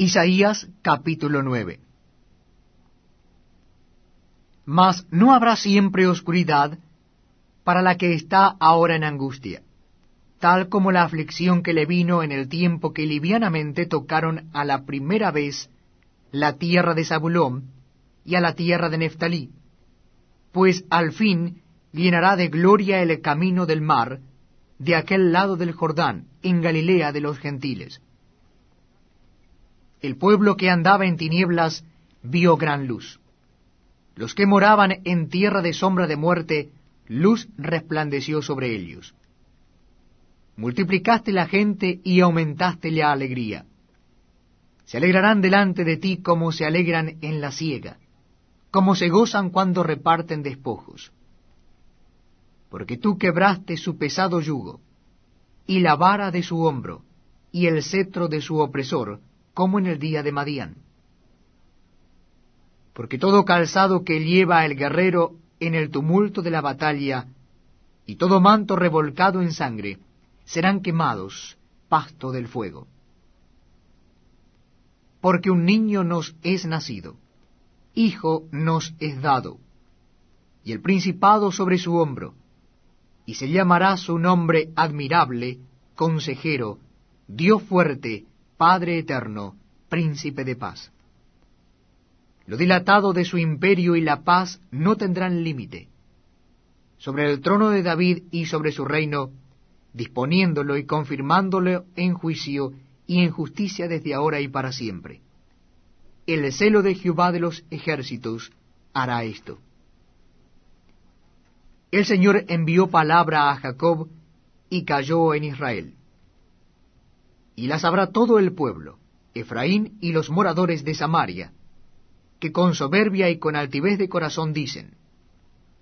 Isaías capítulo 9 Mas no habrá siempre oscuridad para la que está ahora en angustia, tal como la aflicción que le vino en el tiempo que livianamente tocaron a la primera vez la tierra de Zabulón y a la tierra de Neftalí, pues al fin llenará de gloria el camino del mar, de aquel lado del Jordán, en Galilea de los gentiles el pueblo que andaba en tinieblas vio gran luz. Los que moraban en tierra de sombra de muerte, luz resplandeció sobre ellos. Multiplicaste la gente y aumentaste la alegría. Se alegrarán delante de ti como se alegran en la siega, como se gozan cuando reparten despojos. Porque tú quebraste su pesado yugo, y la vara de su hombro, y el cetro de su opresor, como en el día de Madián. Porque todo calzado que lleva el guerrero en el tumulto de la batalla, y todo manto revolcado en sangre, serán quemados, pasto del fuego. Porque un niño nos es nacido, hijo nos es dado, y el principado sobre su hombro, y se llamará su nombre admirable, consejero, Dios fuerte, Padre eterno, príncipe de paz. Lo dilatado de su imperio y la paz no tendrán límite. Sobre el trono de David y sobre su reino, disponiéndolo y confirmándolo en juicio y en justicia desde ahora y para siempre. El celo de Jehová de los ejércitos hará esto. El Señor envió palabra a Jacob y cayó en Israel y la sabrá todo el pueblo, Efraín y los moradores de Samaria, que con soberbia y con altivez de corazón dicen,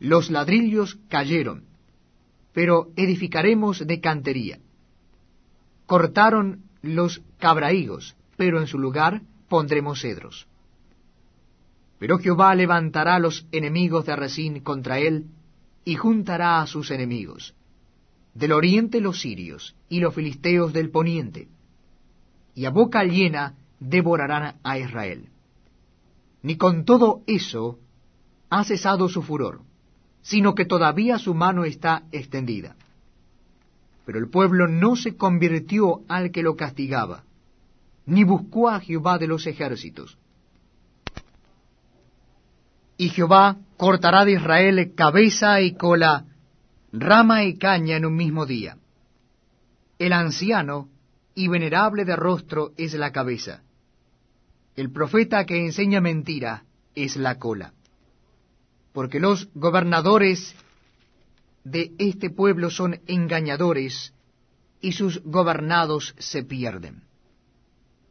los ladrillos cayeron, pero edificaremos de cantería. Cortaron los cabraígos, pero en su lugar pondremos cedros. Pero Jehová levantará los enemigos de Resín contra él, y juntará a sus enemigos. Del oriente los sirios, y los filisteos del poniente y a boca llena devorarán a Israel. Ni con todo eso ha cesado su furor, sino que todavía su mano está extendida. Pero el pueblo no se convirtió al que lo castigaba, ni buscó a Jehová de los ejércitos. Y Jehová cortará de Israel cabeza y cola, rama y caña en un mismo día. El anciano y venerable de rostro es la cabeza. El profeta que enseña mentira es la cola. Porque los gobernadores de este pueblo son engañadores, y sus gobernados se pierden.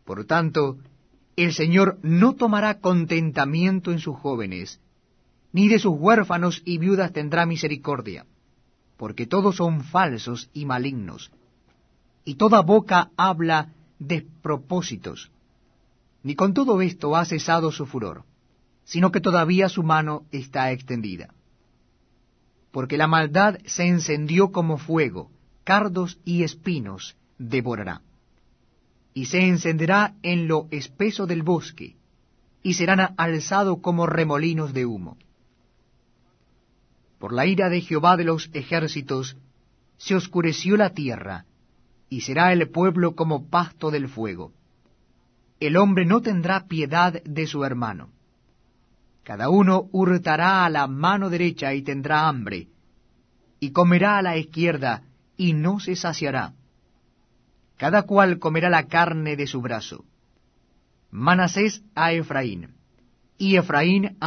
Por tanto, el Señor no tomará contentamiento en sus jóvenes, ni de sus huérfanos y viudas tendrá misericordia, porque todos son falsos y malignos, y toda boca habla despropósitos. Ni con todo esto ha cesado su furor, sino que todavía su mano está extendida. Porque la maldad se encendió como fuego, cardos y espinos devorará. Y se encenderá en lo espeso del bosque, y serán alzados como remolinos de humo. Por la ira de Jehová de los ejércitos se oscureció la tierra, y será el pueblo como pasto del fuego. El hombre no tendrá piedad de su hermano. Cada uno hurtará a la mano derecha y tendrá hambre, y comerá a la izquierda y no se saciará. Cada cual comerá la carne de su brazo. Manasés a Efraín, y Efraín a